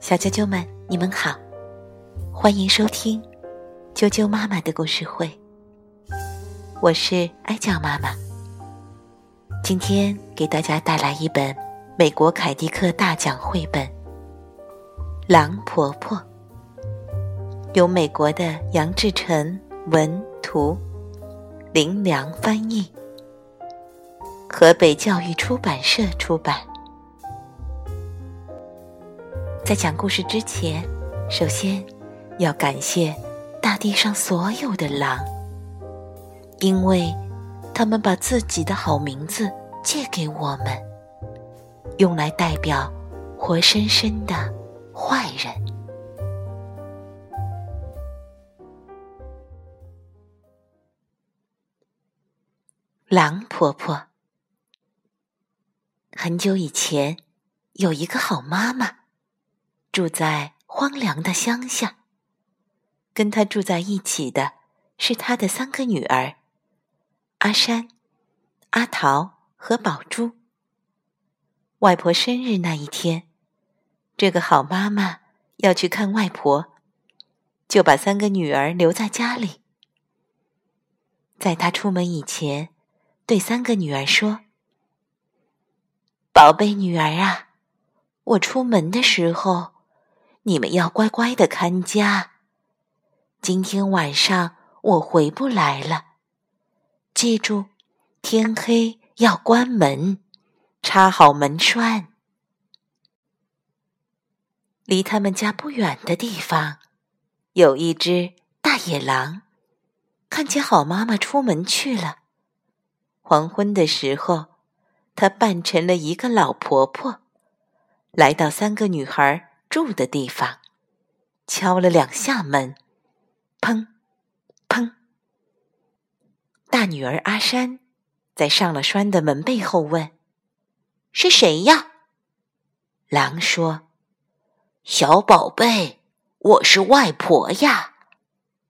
小啾啾们，你们好，欢迎收听啾啾妈妈的故事会。我是哀酱妈妈，今天给大家带来一本美国凯迪克大奖绘本《狼婆婆》，由美国的杨志成文图，林良翻译，河北教育出版社出版。在讲故事之前，首先要感谢大地上所有的狼，因为他们把自己的好名字借给我们，用来代表活生生的坏人。狼婆婆，很久以前，有一个好妈妈。住在荒凉的乡下。跟他住在一起的是他的三个女儿：阿山、阿桃和宝珠。外婆生日那一天，这个好妈妈要去看外婆，就把三个女儿留在家里。在她出门以前，对三个女儿说：“宝贝女儿啊，我出门的时候。”你们要乖乖的看家。今天晚上我回不来了，记住，天黑要关门，插好门栓。离他们家不远的地方，有一只大野狼，看见好妈妈出门去了。黄昏的时候，它扮成了一个老婆婆，来到三个女孩。住的地方，敲了两下门，砰，砰。大女儿阿山在上了栓的门背后问：“是谁呀？”狼说：“小宝贝，我是外婆呀，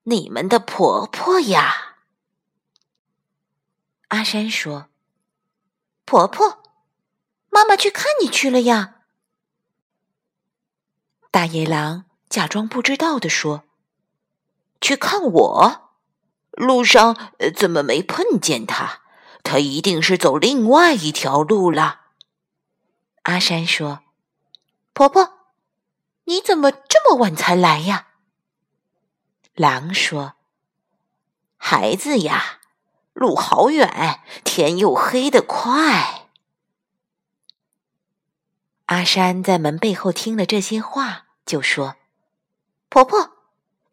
你们的婆婆呀。”阿山说：“婆婆，妈妈去看你去了呀。”大野狼假装不知道的说：“去看我，路上怎么没碰见他？他一定是走另外一条路了。”阿山说：“婆婆，你怎么这么晚才来呀？”狼说：“孩子呀，路好远，天又黑得快。”阿山在门背后听了这些话，就说：“婆婆，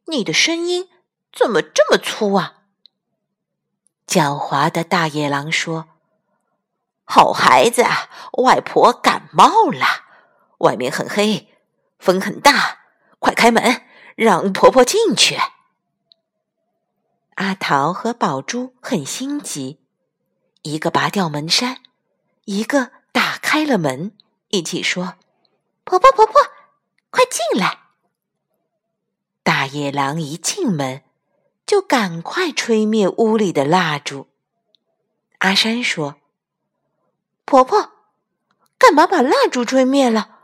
你的声音怎么这么粗啊？”狡猾的大野狼说：“好孩子，外婆感冒了，外面很黑，风很大，快开门，让婆婆进去。”阿桃和宝珠很心急，一个拔掉门闩，一个打开了门。一起说：“婆婆，婆婆，快进来！”大野狼一进门，就赶快吹灭屋里的蜡烛。阿山说：“婆婆，干嘛把蜡烛吹灭了？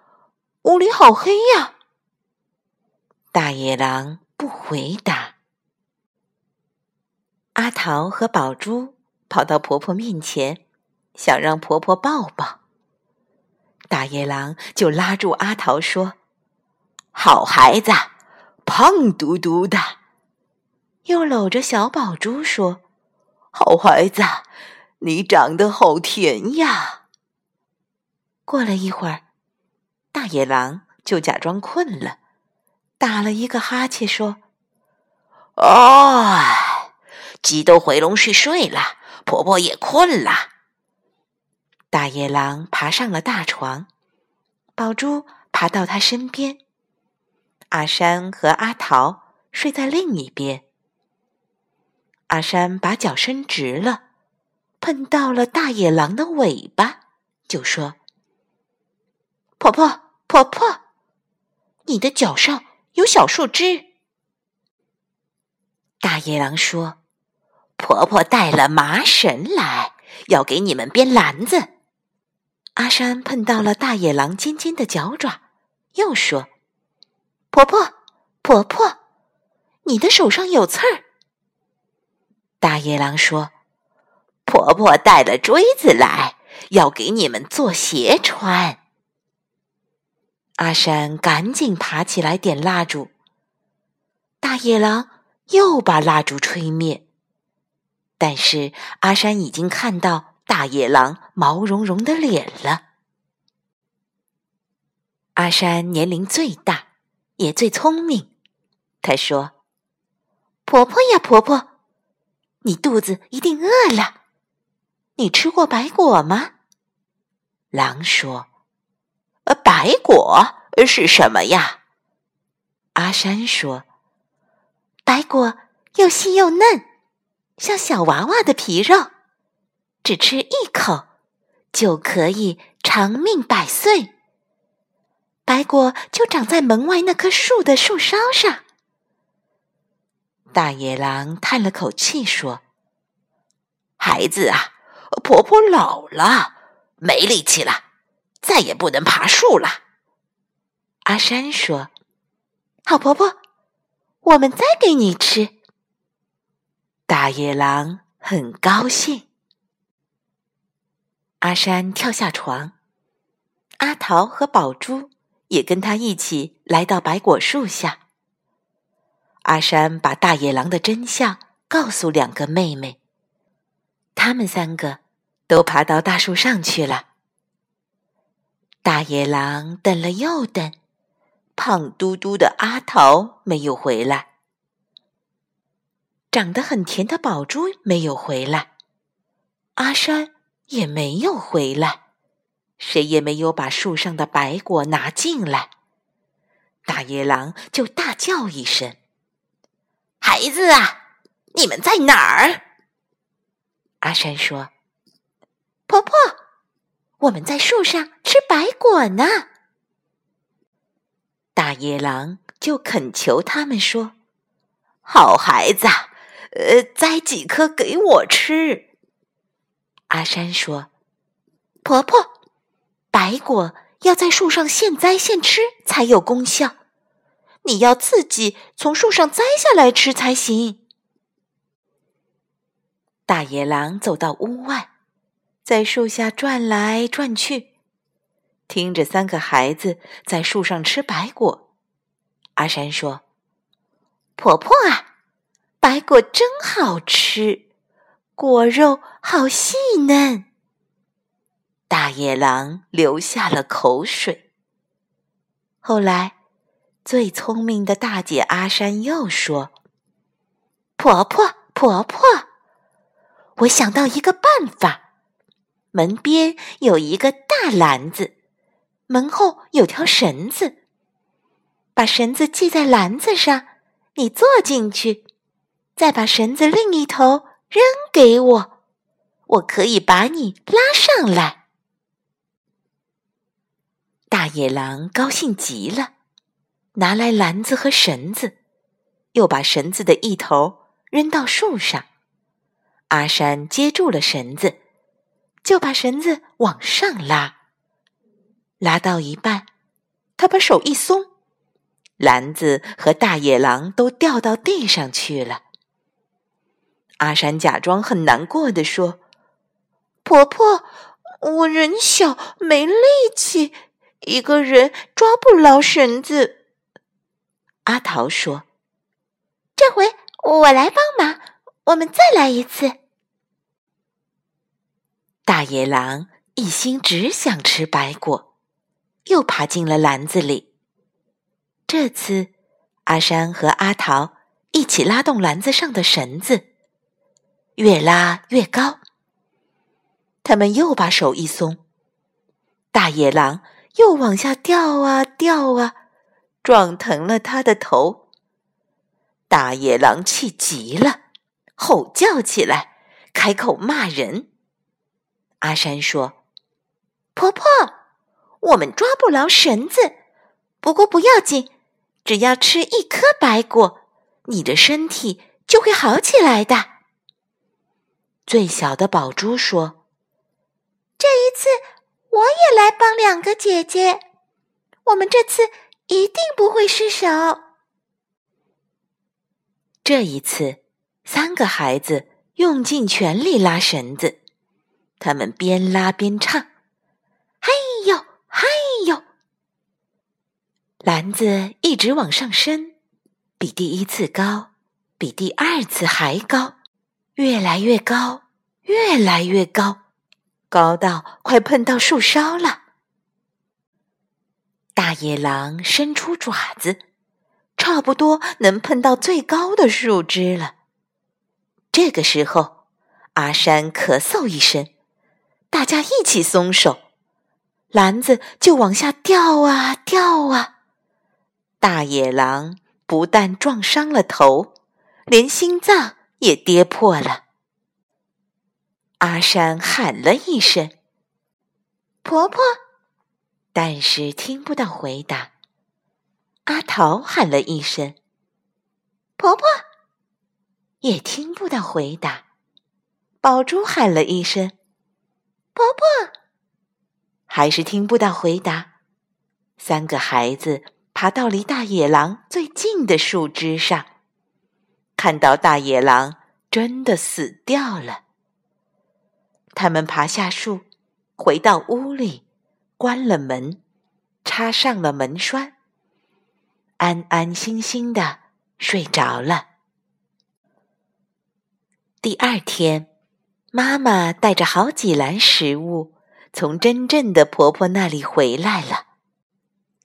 屋里好黑呀！”大野狼不回答。阿桃和宝珠跑到婆婆面前，想让婆婆抱抱。大野狼就拉住阿桃说：“好孩子，胖嘟嘟的。”又搂着小宝珠说：“好孩子，你长得好甜呀。”过了一会儿，大野狼就假装困了，打了一个哈欠说：“哎，鸡都回笼去睡了，婆婆也困了。”大野狼爬上了大床，宝珠爬到他身边，阿山和阿桃睡在另一边。阿山把脚伸直了，碰到了大野狼的尾巴，就说：“婆婆，婆婆，你的脚上有小树枝。”大野狼说：“婆婆带了麻绳来，要给你们编篮子。”阿山碰到了大野狼尖尖的脚爪，又说：“婆婆，婆婆，你的手上有刺儿。”大野狼说：“婆婆带了锥子来，要给你们做鞋穿。”阿山赶紧爬起来点蜡烛，大野狼又把蜡烛吹灭。但是阿山已经看到大野狼毛茸茸的脸了。阿山年龄最大，也最聪明。他说：“婆婆呀，婆婆，你肚子一定饿了。你吃过白果吗？”狼说。呃，白果是什么呀？阿山说：“白果又细又嫩，像小娃娃的皮肉，只吃一口就可以长命百岁。白果就长在门外那棵树的树梢上。”大野狼叹了口气说：“孩子啊，婆婆老了，没力气了。”再也不能爬树了，阿山说：“好婆婆，我们再给你吃。”大野狼很高兴。阿山跳下床，阿桃和宝珠也跟他一起来到白果树下。阿山把大野狼的真相告诉两个妹妹，他们三个都爬到大树上去了。大野狼等了又等，胖嘟嘟的阿桃没有回来，长得很甜的宝珠没有回来，阿山也没有回来，谁也没有把树上的白果拿进来。大野狼就大叫一声：“孩子啊，你们在哪儿？”阿山说：“婆婆。”我们在树上吃白果呢。大野狼就恳求他们说：“好孩子，呃，摘几颗给我吃。”阿山说：“婆婆，白果要在树上现摘现吃才有功效，你要自己从树上摘下来吃才行。”大野狼走到屋外。在树下转来转去，听着三个孩子在树上吃白果。阿山说：“婆婆啊，白果真好吃，果肉好细嫩。”大野狼流下了口水。后来，最聪明的大姐阿山又说：“婆婆，婆婆，我想到一个办法。”门边有一个大篮子，门后有条绳子。把绳子系在篮子上，你坐进去，再把绳子另一头扔给我，我可以把你拉上来。野狼高兴极了，拿来篮子和绳子，又把绳子的一头扔到树上。阿山接住了绳子。就把绳子往上拉，拉到一半，他把手一松，篮子和大野狼都掉到地上去了。阿山假装很难过的说：“婆婆，我人小没力气，一个人抓不牢绳子。”阿桃说：“这回我来帮忙，我们再来一次。”大野狼一心只想吃白果，又爬进了篮子里。这次，阿山和阿桃一起拉动篮子上的绳子，越拉越高。他们又把手一松，大野狼又往下掉啊掉啊，撞疼了他的头。大野狼气极了，吼叫起来，开口骂人。阿山说：“婆婆，我们抓不牢绳子，不过不要紧，只要吃一颗白果，你的身体就会好起来的。”最小的宝珠说：“这一次我也来两个姐姐，我们这次一定不会失手。这一次，三个孩子用尽全力拉绳子，他们边拉边唱：“嘿呦，嘿呦！”篮子一直往上升，比第一次高，比第二次还高，越来越高，越来越高，高到快碰到树梢了。大野狼伸出爪子。差不多能碰到最高的树枝了。这个时候，阿山咳嗽一声，大家一起松手，篮子就往下掉啊掉啊。大野狼不但撞伤了头，连心脏也跌破了。阿山喊了一声：“婆婆”，但是听不到回答。阿桃喊了一声：“婆婆”，也听不到回答。宝珠喊了一声：“婆婆”，还是听不到回答。三个孩子爬到离大野狼最近的树枝上，看到大野狼真的死掉了。他们爬下树，回到屋里，关了门，插上了门栓。安安心心的睡着了。第二天，妈妈带着好几篮食物从真正的婆婆那里回来了。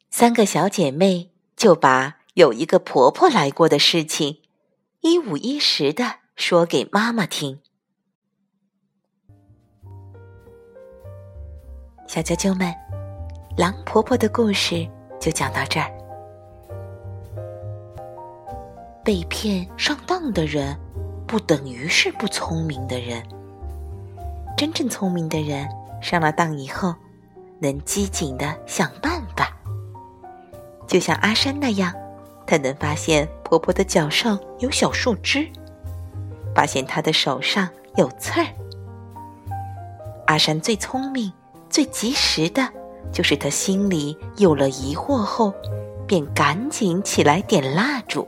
三个小姐妹就把有一个婆婆来过的事情一五一十的说给妈妈听。小啾啾们，狼婆婆的故事就讲到这儿。被骗上当的人，不等于是不聪明的人。真正聪明的人，上了当以后，能机警的想办法。就像阿山那样，他能发现婆婆的脚上有小树枝，发现她的手上有刺儿。阿山最聪明、最及时的，就是他心里有了疑惑后，便赶紧起来点蜡烛。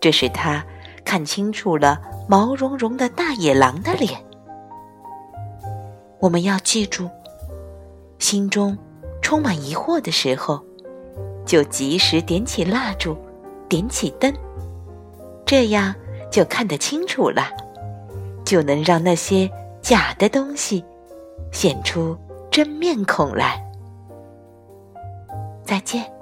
这使他看清楚了毛茸茸的大野狼的脸。我们要记住，心中充满疑惑的时候，就及时点起蜡烛，点起灯，这样就看得清楚了，就能让那些假的东西显出真面孔来。再见。